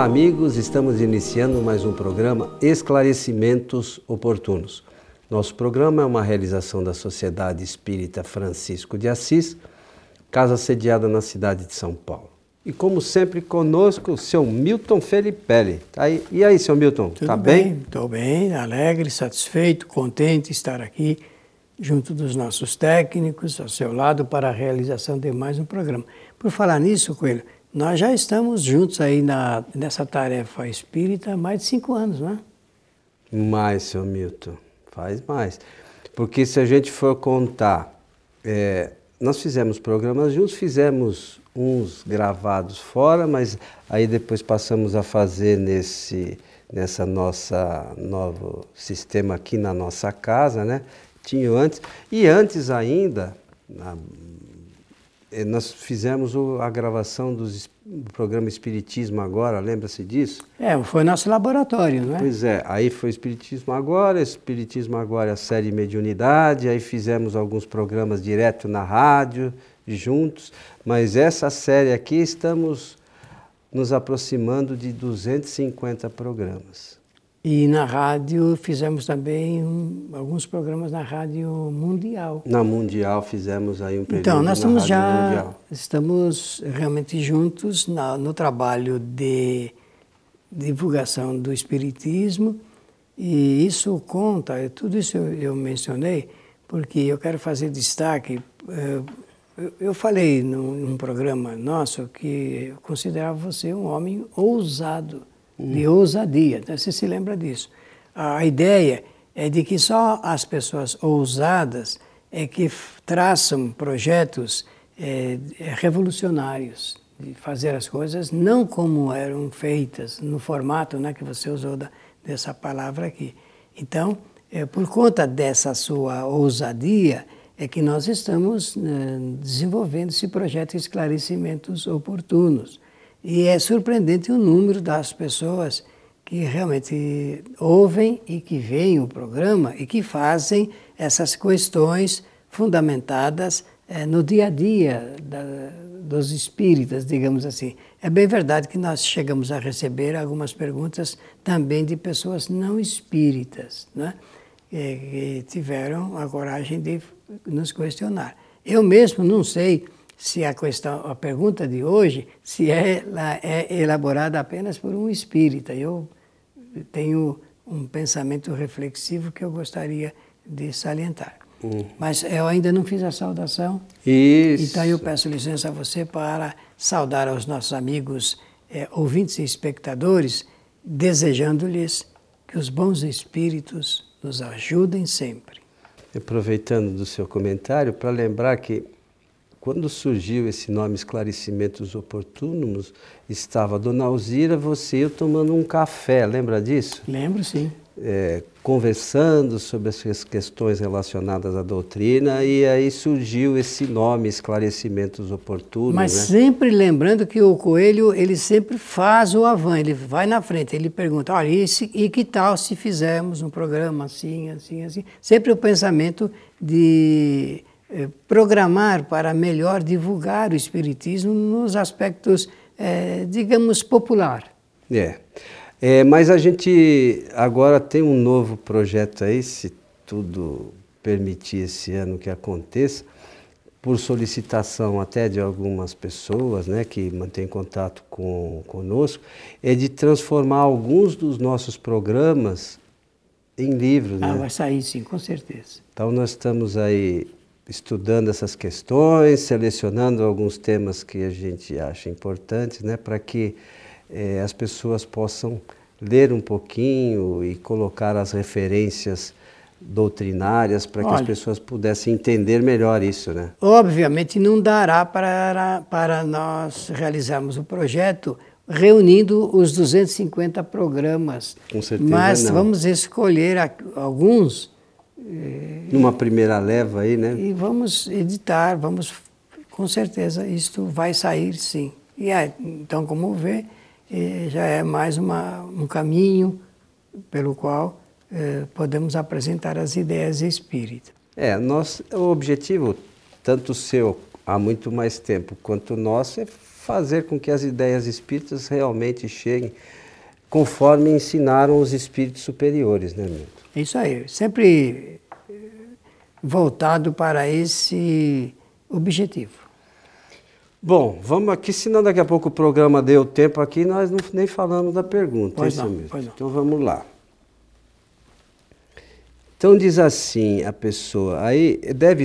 Olá, amigos. Estamos iniciando mais um programa Esclarecimentos Oportunos. Nosso programa é uma realização da Sociedade Espírita Francisco de Assis, casa sediada na cidade de São Paulo. E como sempre, conosco o seu Milton Felipe. Tá aí. E aí, seu Milton, Tudo tá bem? Estou bem, bem, alegre, satisfeito, contente de estar aqui junto dos nossos técnicos, ao seu lado, para a realização de mais um programa. Por falar nisso, Coelho, nós já estamos juntos aí na, nessa tarefa espírita há mais de cinco anos, não é? Mais, seu Milton, faz mais. Porque se a gente for contar, é, nós fizemos programas juntos, fizemos uns gravados fora, mas aí depois passamos a fazer nesse nessa nossa novo sistema aqui na nossa casa, né? Tinha antes e antes ainda nós fizemos a gravação dos, do programa Espiritismo Agora, lembra-se disso? É, foi nosso laboratório, não é? Pois é, aí foi Espiritismo Agora, Espiritismo Agora, a série Mediunidade, aí fizemos alguns programas direto na rádio, juntos, mas essa série aqui estamos nos aproximando de 250 programas. E na rádio fizemos também um, alguns programas na rádio mundial. Na mundial fizemos aí um período Então nós estamos já mundial. estamos realmente juntos na, no trabalho de divulgação do espiritismo e isso conta. Tudo isso eu, eu mencionei porque eu quero fazer destaque. Eh, eu falei num, num, programa nosso que eu considerava você um homem ousado. De ousadia. Então, você se lembra disso. A ideia é de que só as pessoas ousadas é que traçam projetos é, revolucionários, de fazer as coisas não como eram feitas, no formato né, que você usou da, dessa palavra aqui. Então, é, por conta dessa sua ousadia, é que nós estamos né, desenvolvendo esse projeto de esclarecimentos oportunos. E é surpreendente o número das pessoas que realmente ouvem e que veem o programa e que fazem essas questões fundamentadas é, no dia a dia da, dos espíritas, digamos assim. É bem verdade que nós chegamos a receber algumas perguntas também de pessoas não espíritas, né? que tiveram a coragem de nos questionar. Eu mesmo não sei se a questão, a pergunta de hoje, se ela é elaborada apenas por um espírita. Eu tenho um pensamento reflexivo que eu gostaria de salientar. Uhum. Mas eu ainda não fiz a saudação. Isso. Então eu peço licença a você para saudar aos nossos amigos eh, ouvintes e espectadores, desejando-lhes que os bons espíritos nos ajudem sempre. Aproveitando do seu comentário, para lembrar que quando surgiu esse nome Esclarecimentos Oportunos, estava Dona Alzira, você e eu tomando um café, lembra disso? Lembro, sim é, conversando sobre as questões relacionadas à doutrina e aí surgiu esse nome, esclarecimentos oportunos. Mas né? sempre lembrando que o coelho ele sempre faz o avan, ele vai na frente, ele pergunta, olha, e, se, e que tal se fizermos um programa assim, assim, assim? Sempre o pensamento de programar para melhor divulgar o espiritismo nos aspectos, eh, digamos, popular. É. É, mas a gente agora tem um novo projeto aí, se tudo permitir esse ano que aconteça, por solicitação até de algumas pessoas né, que mantêm contato com, conosco, é de transformar alguns dos nossos programas em livros. Ah, né? vai sair sim, com certeza. Então nós estamos aí estudando essas questões, selecionando alguns temas que a gente acha importantes, né, para que é, as pessoas possam ler um pouquinho e colocar as referências doutrinárias para que as pessoas pudessem entender melhor isso, né? Obviamente não dará para, para nós realizarmos o projeto reunindo os 250 programas. Com certeza Mas não. vamos escolher alguns. Numa primeira leva aí, né? E vamos editar, vamos, com certeza, isto vai sair sim. E é, então, como vê, já é mais uma, um caminho pelo qual eh, podemos apresentar as ideias espíritas. É, nós, o objetivo, tanto seu há muito mais tempo quanto o nosso é fazer com que as ideias espíritas realmente cheguem conforme ensinaram os espíritos superiores, né, Milton? Isso aí, sempre eh, voltado para esse objetivo. Bom, vamos aqui, senão daqui a pouco o programa deu tempo aqui, nós não, nem falamos da pergunta. Pois não, mesmo. pois não. Então vamos lá. Então diz assim a pessoa, aí deve,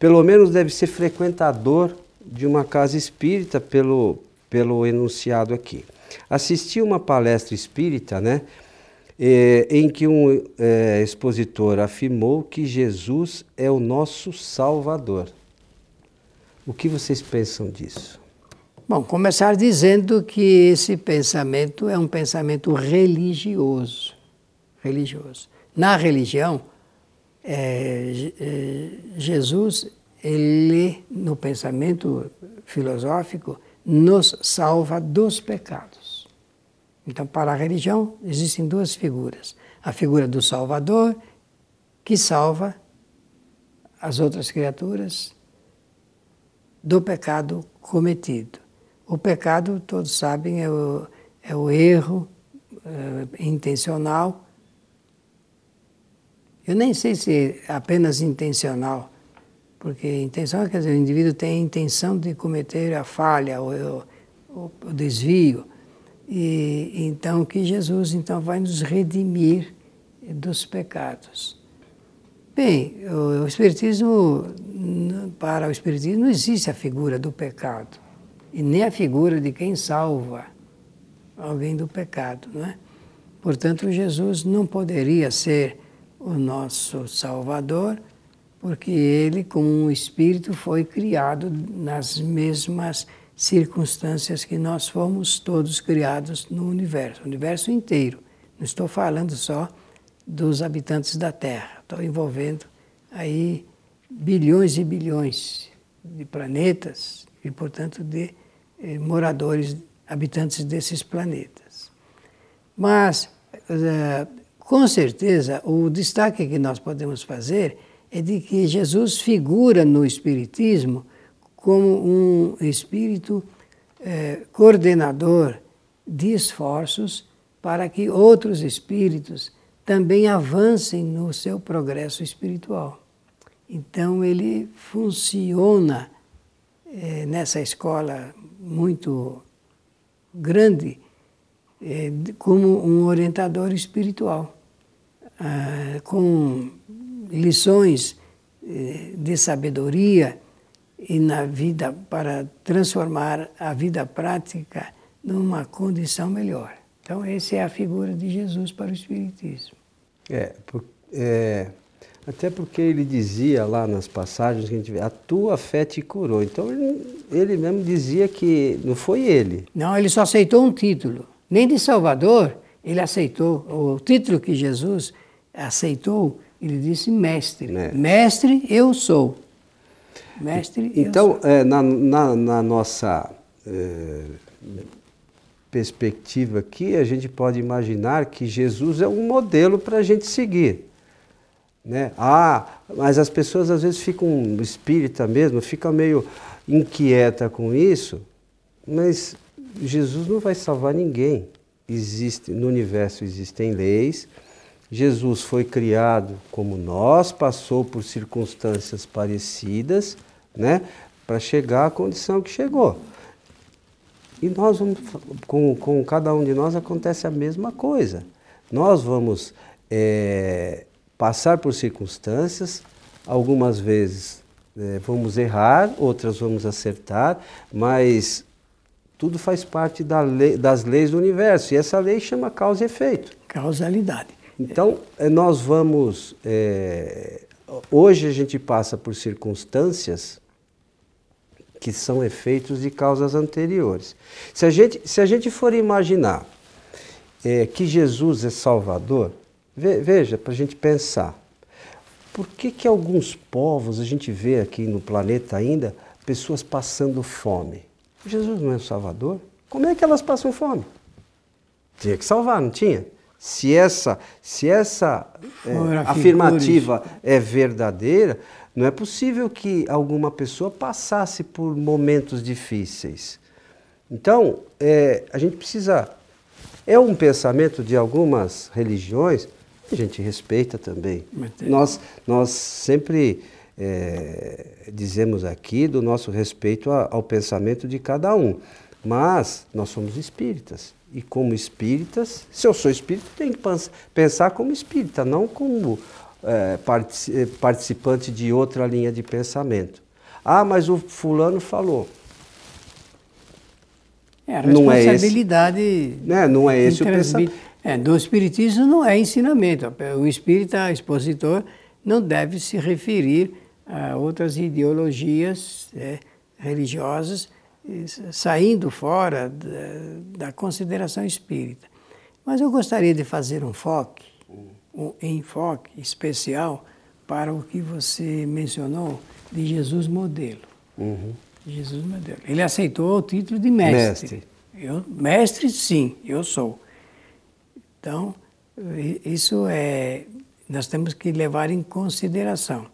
pelo menos deve ser frequentador de uma casa espírita pelo, pelo enunciado aqui. Assisti uma palestra espírita, né? eh, em que um eh, expositor afirmou que Jesus é o nosso Salvador. O que vocês pensam disso? Bom, começar dizendo que esse pensamento é um pensamento religioso. Religioso. Na religião, é, é, Jesus, ele, no pensamento filosófico, nos salva dos pecados. Então, para a religião, existem duas figuras: a figura do Salvador, que salva as outras criaturas do pecado cometido. O pecado, todos sabem, é o, é o erro é, intencional. Eu nem sei se é apenas intencional, porque intenção quer dizer, o indivíduo tem a intenção de cometer a falha, o, o, o desvio. E então que Jesus então vai nos redimir dos pecados. Bem, o Espiritismo, para o Espiritismo não existe a figura do pecado, e nem a figura de quem salva alguém do pecado, não é? Portanto, Jesus não poderia ser o nosso Salvador, porque ele, como um espírito, foi criado nas mesmas circunstâncias que nós fomos todos criados no universo, o universo inteiro. Não estou falando só dos habitantes da Terra, estou envolvendo aí bilhões e bilhões de planetas e, portanto, de eh, moradores, habitantes desses planetas. Mas, eh, com certeza, o destaque que nós podemos fazer é de que Jesus figura no Espiritismo como um espírito eh, coordenador de esforços para que outros espíritos também avancem no seu progresso espiritual. Então ele funciona eh, nessa escola muito grande eh, como um orientador espiritual, ah, com lições eh, de sabedoria e na vida para transformar a vida prática numa condição melhor. Então, essa é a figura de Jesus para o Espiritismo. É, por, é, até porque ele dizia lá nas passagens que a gente vê, a tua fé te curou. Então, ele, ele mesmo dizia que não foi ele. Não, ele só aceitou um título. Nem de Salvador ele aceitou. O título que Jesus aceitou, ele disse mestre. Mestre, mestre eu sou. Mestre, então, é, na, na, na, nossa é, perspectiva aqui, a gente pode imaginar que Jesus é um modelo para a gente seguir. Né? Ah, mas as pessoas às vezes ficam, espírita mesmo, fica meio inquieta com isso, mas Jesus não vai salvar ninguém. Existe, no universo existem leis, Jesus foi criado como nós, passou por circunstâncias parecidas, né, para chegar à condição que chegou. E nós vamos, com, com cada um de nós acontece a mesma coisa. Nós vamos é, passar por circunstâncias, algumas vezes é, vamos errar, outras vamos acertar, mas tudo faz parte da lei, das leis do universo. E essa lei chama causa e efeito. Causalidade. Então, eh, nós vamos. É, hoje a gente passa por circunstâncias que são efeitos de causas anteriores. Se a gente, se a gente for imaginar é, que Jesus é Salvador, ve, veja, para a gente pensar, por que, que alguns povos a gente vê aqui no planeta ainda pessoas passando fome? Jesus não é Salvador? Como é que elas passam fome? Tinha que salvar, não tinha? Se essa, se essa é, afirmativa é verdadeira, não é possível que alguma pessoa passasse por momentos difíceis. Então, é, a gente precisa. É um pensamento de algumas religiões, a gente respeita também. Nós, nós sempre é, dizemos aqui do nosso respeito ao pensamento de cada um. Mas nós somos espíritas. E como espíritas, se eu sou espírita, tenho que pensar como espírita, não como é, participante de outra linha de pensamento. Ah, mas o fulano falou. É, a responsabilidade. Não é esse, né? não é esse o pensamento. É, do Espiritismo não é ensinamento. O espírita expositor não deve se referir a outras ideologias é, religiosas saindo fora da, da, consideração espírita. Mas eu gostaria de fazer um foco, um enfoque especial para o que você mencionou de Jesus modelo. Uhum. Jesus modelo. Ele aceitou o título de mestre. Mestre. Eu, mestre, sim, eu sou. Então, isso é, nós temos que levar em consideração.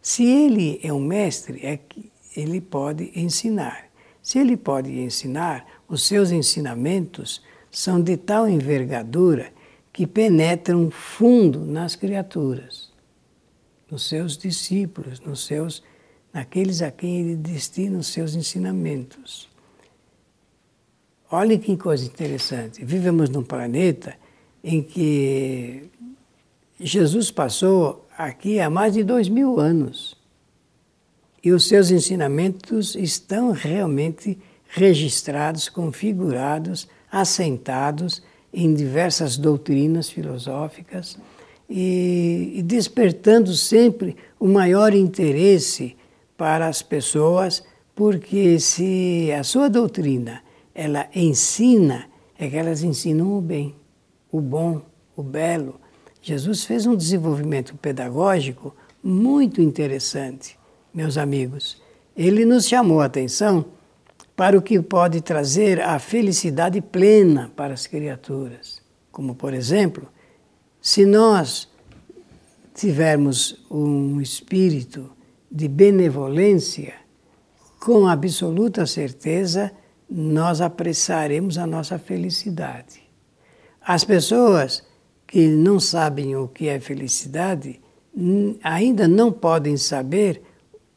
Se ele é um mestre, é que ele pode ensinar. Se ele pode ensinar, os seus ensinamentos são de tal envergadura que penetram fundo nas criaturas, nos seus discípulos, nos seus, naqueles a quem ele destina os seus ensinamentos. Olha que coisa interessante. Vivemos num planeta em que Jesus passou aqui há mais de dois mil anos e os seus ensinamentos estão realmente registrados, configurados, assentados em diversas doutrinas filosóficas e, e despertando sempre o maior interesse para as pessoas, porque se a sua doutrina ela ensina, é que elas ensinam o bem, o bom, o belo. Jesus fez um desenvolvimento pedagógico muito interessante meus amigos, ele nos chamou a atenção para o que pode trazer a felicidade plena para as criaturas. Como, por exemplo, se nós tivermos um espírito de benevolência, com absoluta certeza nós apressaremos a nossa felicidade. As pessoas que não sabem o que é felicidade ainda não podem saber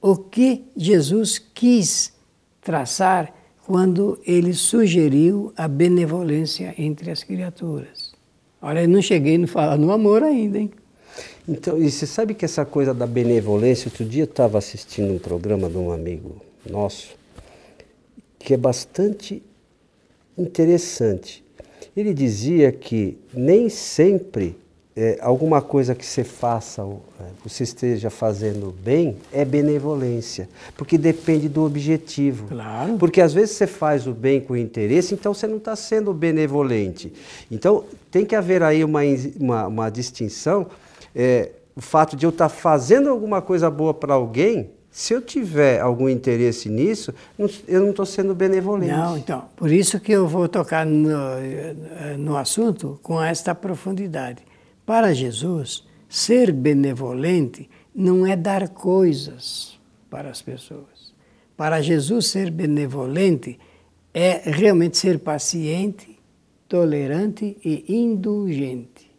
o que Jesus quis traçar quando ele sugeriu a benevolência entre as criaturas. Olha, eu não cheguei a falar no amor ainda, hein? Então, e você sabe que essa coisa da benevolência, outro dia eu estava assistindo um programa de um amigo nosso, que é bastante interessante. Ele dizia que nem sempre é, alguma coisa que você faça, é, você esteja fazendo bem, é benevolência, porque depende do objetivo. Claro. Porque às vezes você faz o bem com interesse, então você não está sendo benevolente. Então tem que haver aí uma, uma, uma distinção. É, o fato de eu estar tá fazendo alguma coisa boa para alguém, se eu tiver algum interesse nisso, eu não estou sendo benevolente. Não, então, por isso que eu vou tocar no, no assunto com esta profundidade. Para Jesus, ser benevolente não é dar coisas para as pessoas. Para Jesus, ser benevolente é realmente ser paciente, tolerante e indulgente.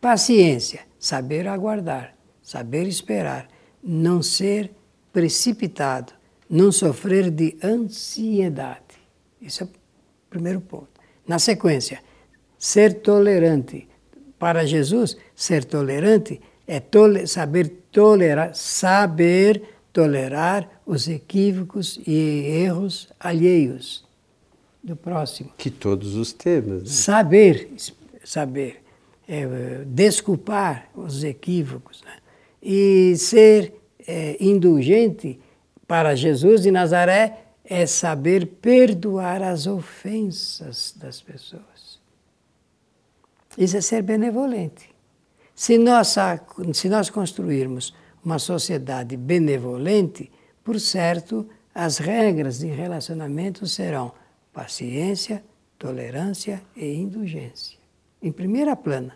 Paciência, saber aguardar, saber esperar, não ser precipitado, não sofrer de ansiedade. Esse é o primeiro ponto. Na sequência, ser tolerante, para Jesus, ser tolerante é tole saber tolerar, saber tolerar os equívocos e erros alheios do próximo. Que todos os temas. Né? Saber, saber, é, desculpar os equívocos né? e ser é, indulgente para Jesus de Nazaré é saber perdoar as ofensas das pessoas. Isso é ser benevolente. Se nós, se nós construirmos uma sociedade benevolente, por certo, as regras de relacionamento serão paciência, tolerância e indulgência. Em primeira plana.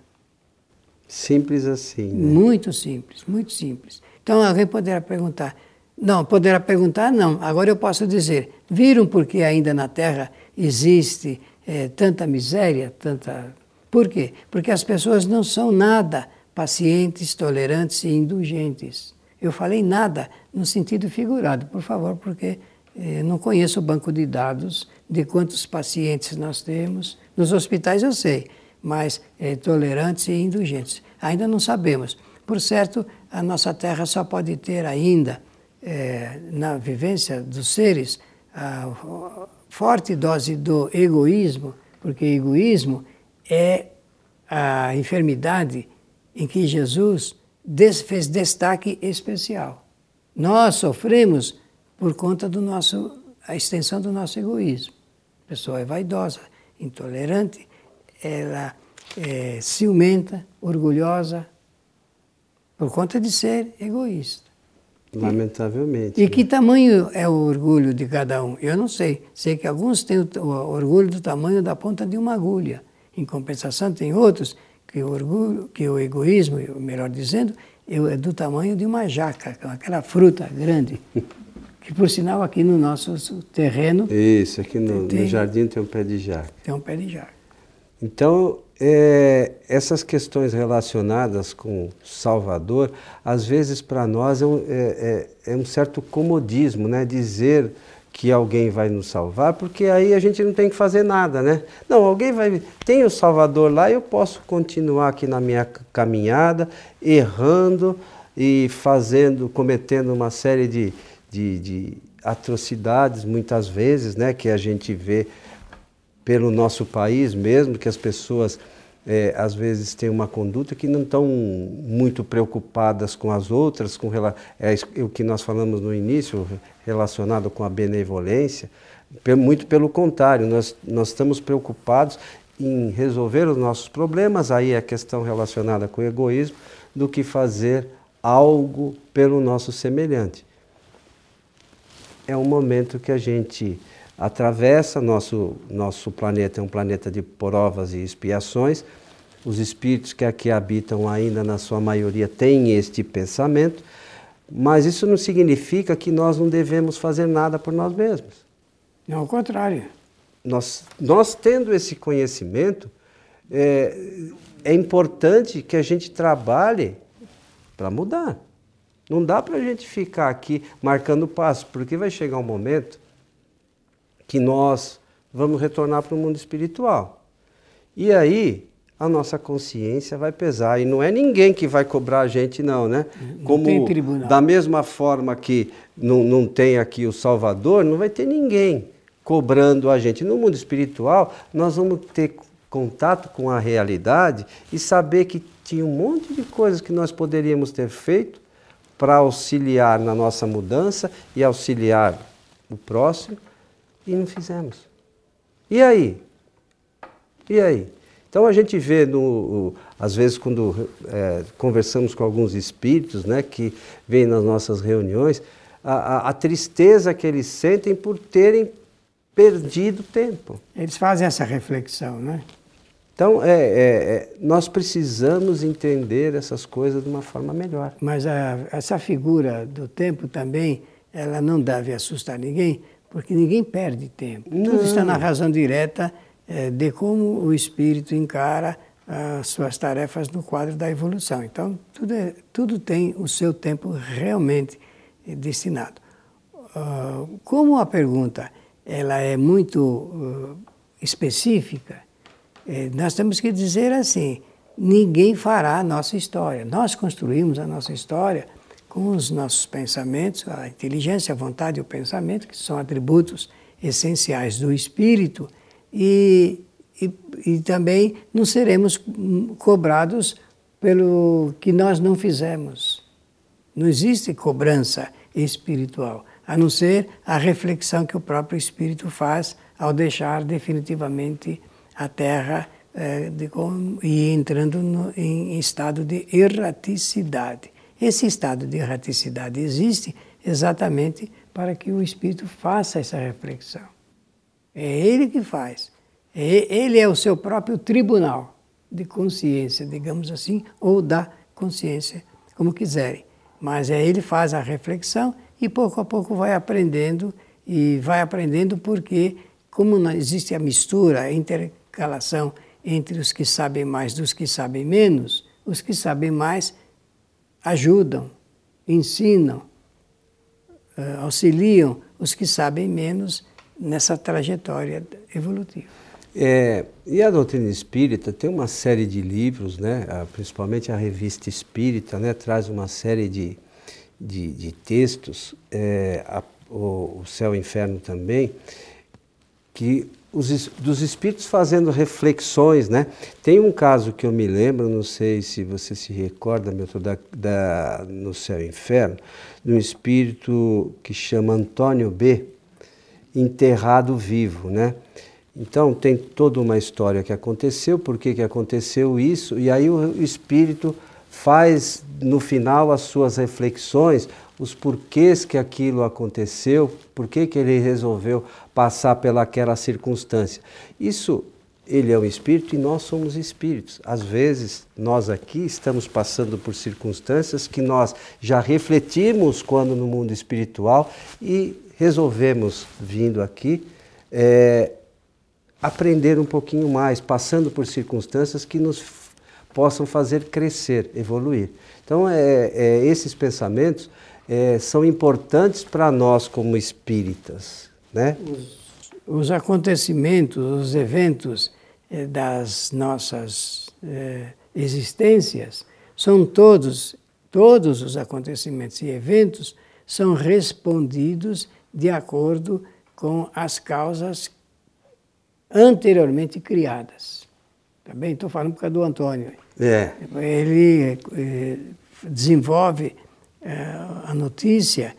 Simples assim. Né? Muito simples, muito simples. Então alguém poderá perguntar, não, poderá perguntar, não. Agora eu posso dizer, viram porque ainda na Terra existe é, tanta miséria, tanta. Por quê? Porque as pessoas não são nada pacientes, tolerantes e indulgentes. Eu falei nada no sentido figurado, por favor, porque eh, não conheço o banco de dados de quantos pacientes nós temos. Nos hospitais eu sei, mas eh, tolerantes e indulgentes. Ainda não sabemos. Por certo, a nossa Terra só pode ter ainda, eh, na vivência dos seres, a forte dose do egoísmo, porque egoísmo é a enfermidade em que Jesus fez destaque especial. Nós sofremos por conta do nosso a extensão do nosso egoísmo. A pessoa é vaidosa, intolerante, ela é ciumenta, orgulhosa, por conta de ser egoísta. Lamentavelmente. E, e que tamanho é o orgulho de cada um? Eu não sei. Sei que alguns têm o orgulho do tamanho da ponta de uma agulha. Em compensação, tem outros que o orgulho, que o egoísmo, melhor dizendo, é do tamanho de uma jaca, aquela fruta grande. Que por sinal aqui no nosso terreno. Isso, aqui no, tem, no jardim tem um pé de jaca. Tem um pé de jaca. Então, é, essas questões relacionadas com Salvador, às vezes para nós é um, é, é, é um certo comodismo, né? Dizer que alguém vai nos salvar, porque aí a gente não tem que fazer nada, né? Não, alguém vai. Tem o Salvador lá, eu posso continuar aqui na minha caminhada, errando e fazendo, cometendo uma série de, de, de atrocidades, muitas vezes, né? Que a gente vê pelo nosso país mesmo, que as pessoas é, às vezes têm uma conduta que não estão muito preocupadas com as outras, com é o que nós falamos no início, relacionado com a benevolência. Muito pelo contrário, nós, nós estamos preocupados em resolver os nossos problemas, aí é a questão relacionada com o egoísmo, do que fazer algo pelo nosso semelhante. É um momento que a gente atravessa nosso, nosso planeta, é um planeta de provas e expiações. Os espíritos que aqui habitam ainda, na sua maioria, têm este pensamento, mas isso não significa que nós não devemos fazer nada por nós mesmos. Não, ao contrário. Nós, nós tendo esse conhecimento, é, é importante que a gente trabalhe para mudar. Não dá para a gente ficar aqui marcando passo, porque vai chegar um momento que nós vamos retornar para o mundo espiritual. E aí a nossa consciência vai pesar. E não é ninguém que vai cobrar a gente, não, né? Não Como, tem tribunal. Da mesma forma que não, não tem aqui o Salvador, não vai ter ninguém cobrando a gente. No mundo espiritual, nós vamos ter contato com a realidade e saber que tinha um monte de coisas que nós poderíamos ter feito para auxiliar na nossa mudança e auxiliar o próximo e não fizemos. E aí? E aí? Então a gente vê, no, às vezes, quando é, conversamos com alguns espíritos né, que vêm nas nossas reuniões, a, a, a, tristeza que eles sentem por terem perdido tempo. Eles fazem essa reflexão, né? Então, é, é, é, nós precisamos entender essas coisas de uma forma melhor. Mas a, essa figura do tempo também, ela não deve assustar ninguém, porque ninguém perde tempo. Não. Tudo está na razão direta é, de como o espírito encara as suas tarefas no quadro da evolução. Então, tudo, é, tudo tem o seu tempo realmente destinado. Uh, como a pergunta ela é muito uh, específica, eh, nós temos que dizer assim: ninguém fará a nossa história. Nós construímos a nossa história com os nossos pensamentos, a inteligência, a vontade e o pensamento, que são atributos essenciais do espírito, e, e, e também não seremos cobrados pelo que nós não fizemos. Não existe cobrança espiritual, a não ser a reflexão que o próprio espírito faz ao deixar definitivamente a Terra eh, de, e entrando no, em estado de erraticidade. Esse estado de erraticidade existe exatamente para que o espírito faça essa reflexão. É ele que faz. É, ele é o seu próprio tribunal. de consciência, digamos assim, ou da consciência, como quiserem. Mas aí ele faz a reflexão e pouco a pouco vai aprendendo e vai aprendendo porque como não existe a mistura, a intercalação entre os que sabem mais dos que sabem menos, os que sabem mais ajudam, ensinam, eh, auxiliam os que sabem menos nessa trajetória evolutiva. É, e a doutrina espírita? Tem uma série de livros, né, principalmente a revista espírita, né, traz uma série de, de, de textos, é, a, o, o Céu e o Inferno também, que os, dos espíritos fazendo reflexões, né? Tem um caso que eu me lembro, não sei se você se recorda, meu, da, da, no Céu e Inferno, de um espírito que chama Antônio B, enterrado vivo, né? Então tem toda uma história que aconteceu, por que, que aconteceu isso, e aí o espírito faz no final as suas reflexões, os porquês que aquilo aconteceu, por que, ele resolveu passar pelaquela circunstância. Isso, ele é um espírito e nós somos espíritos. Às vezes, nós aqui estamos passando por circunstâncias que nós já refletimos quando no mundo espiritual e resolvemos, vindo aqui, é, aprender um pouquinho mais, passando por circunstâncias que nos possam fazer crescer, evoluir. Então, é, é esses pensamentos é, são importantes para nós como espíritas. Né? Os, os acontecimentos, os eventos é, das nossas é, existências são todos, todos os acontecimentos e eventos são respondidos de acordo com as causas anteriormente criadas. Também estou falando por causa do Antônio. É. Ele é, desenvolve a notícia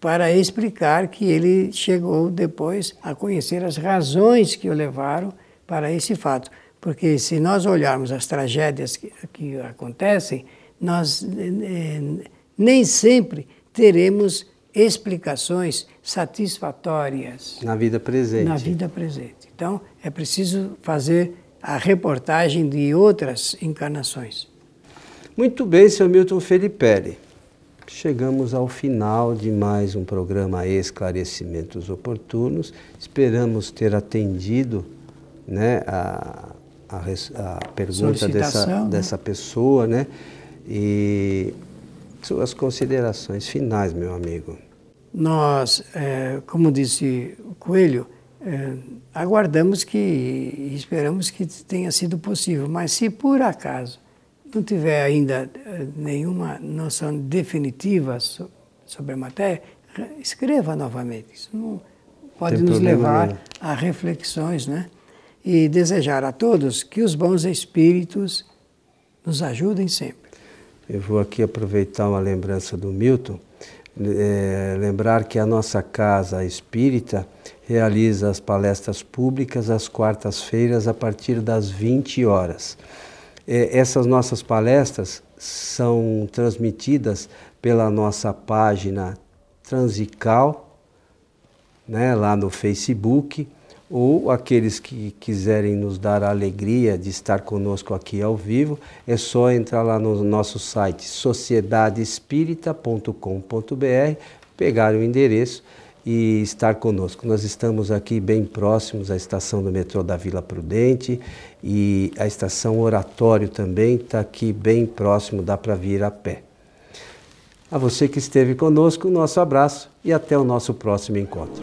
para explicar que ele chegou depois a conhecer as razões que o levaram para esse fato. Porque se nós olharmos as tragédias que, que acontecem, nós é, nem sempre teremos explicações satisfatórias. Na vida presente. Na vida presente. Então, é preciso fazer a reportagem de outras encarnações. Muito bem, seu Milton Felipe chegamos ao final de mais um programa Esclarecimentos Oportunos. Esperamos ter atendido né, a, a, a pergunta dessa, né? dessa pessoa, né? E suas considerações finais, meu amigo. Nós, é, como disse o Coelho, é, aguardamos que e esperamos que tenha sido possível, mas se por acaso não tiver ainda eh, nenhuma noção definitiva sobre a matéria, escreva novamente. Isso não pode nos levar nenhum. a reflexões, né? E desejar a todos que os bons espíritos nos ajudem sempre. Eu vou aqui aproveitar uma lembrança do Milton, é, lembrar que a nossa casa espírita realiza as palestras públicas às quartas-feiras a partir das 20 horas. É, essas nossas palestras são transmitidas pela nossa página Transical, né, lá no Facebook, ou aqueles que quiserem nos dar a alegria de estar conosco aqui ao vivo, é só entrar lá no nosso site sociedadespírita.com.br, pegar o endereço e estar conosco. Nós estamos aqui bem próximos à estação do metrô da Vila Prudente e a estação Oratório também está aqui bem próximo, dá para vir a pé. A você que esteve conosco, nosso abraço e até o nosso próximo encontro.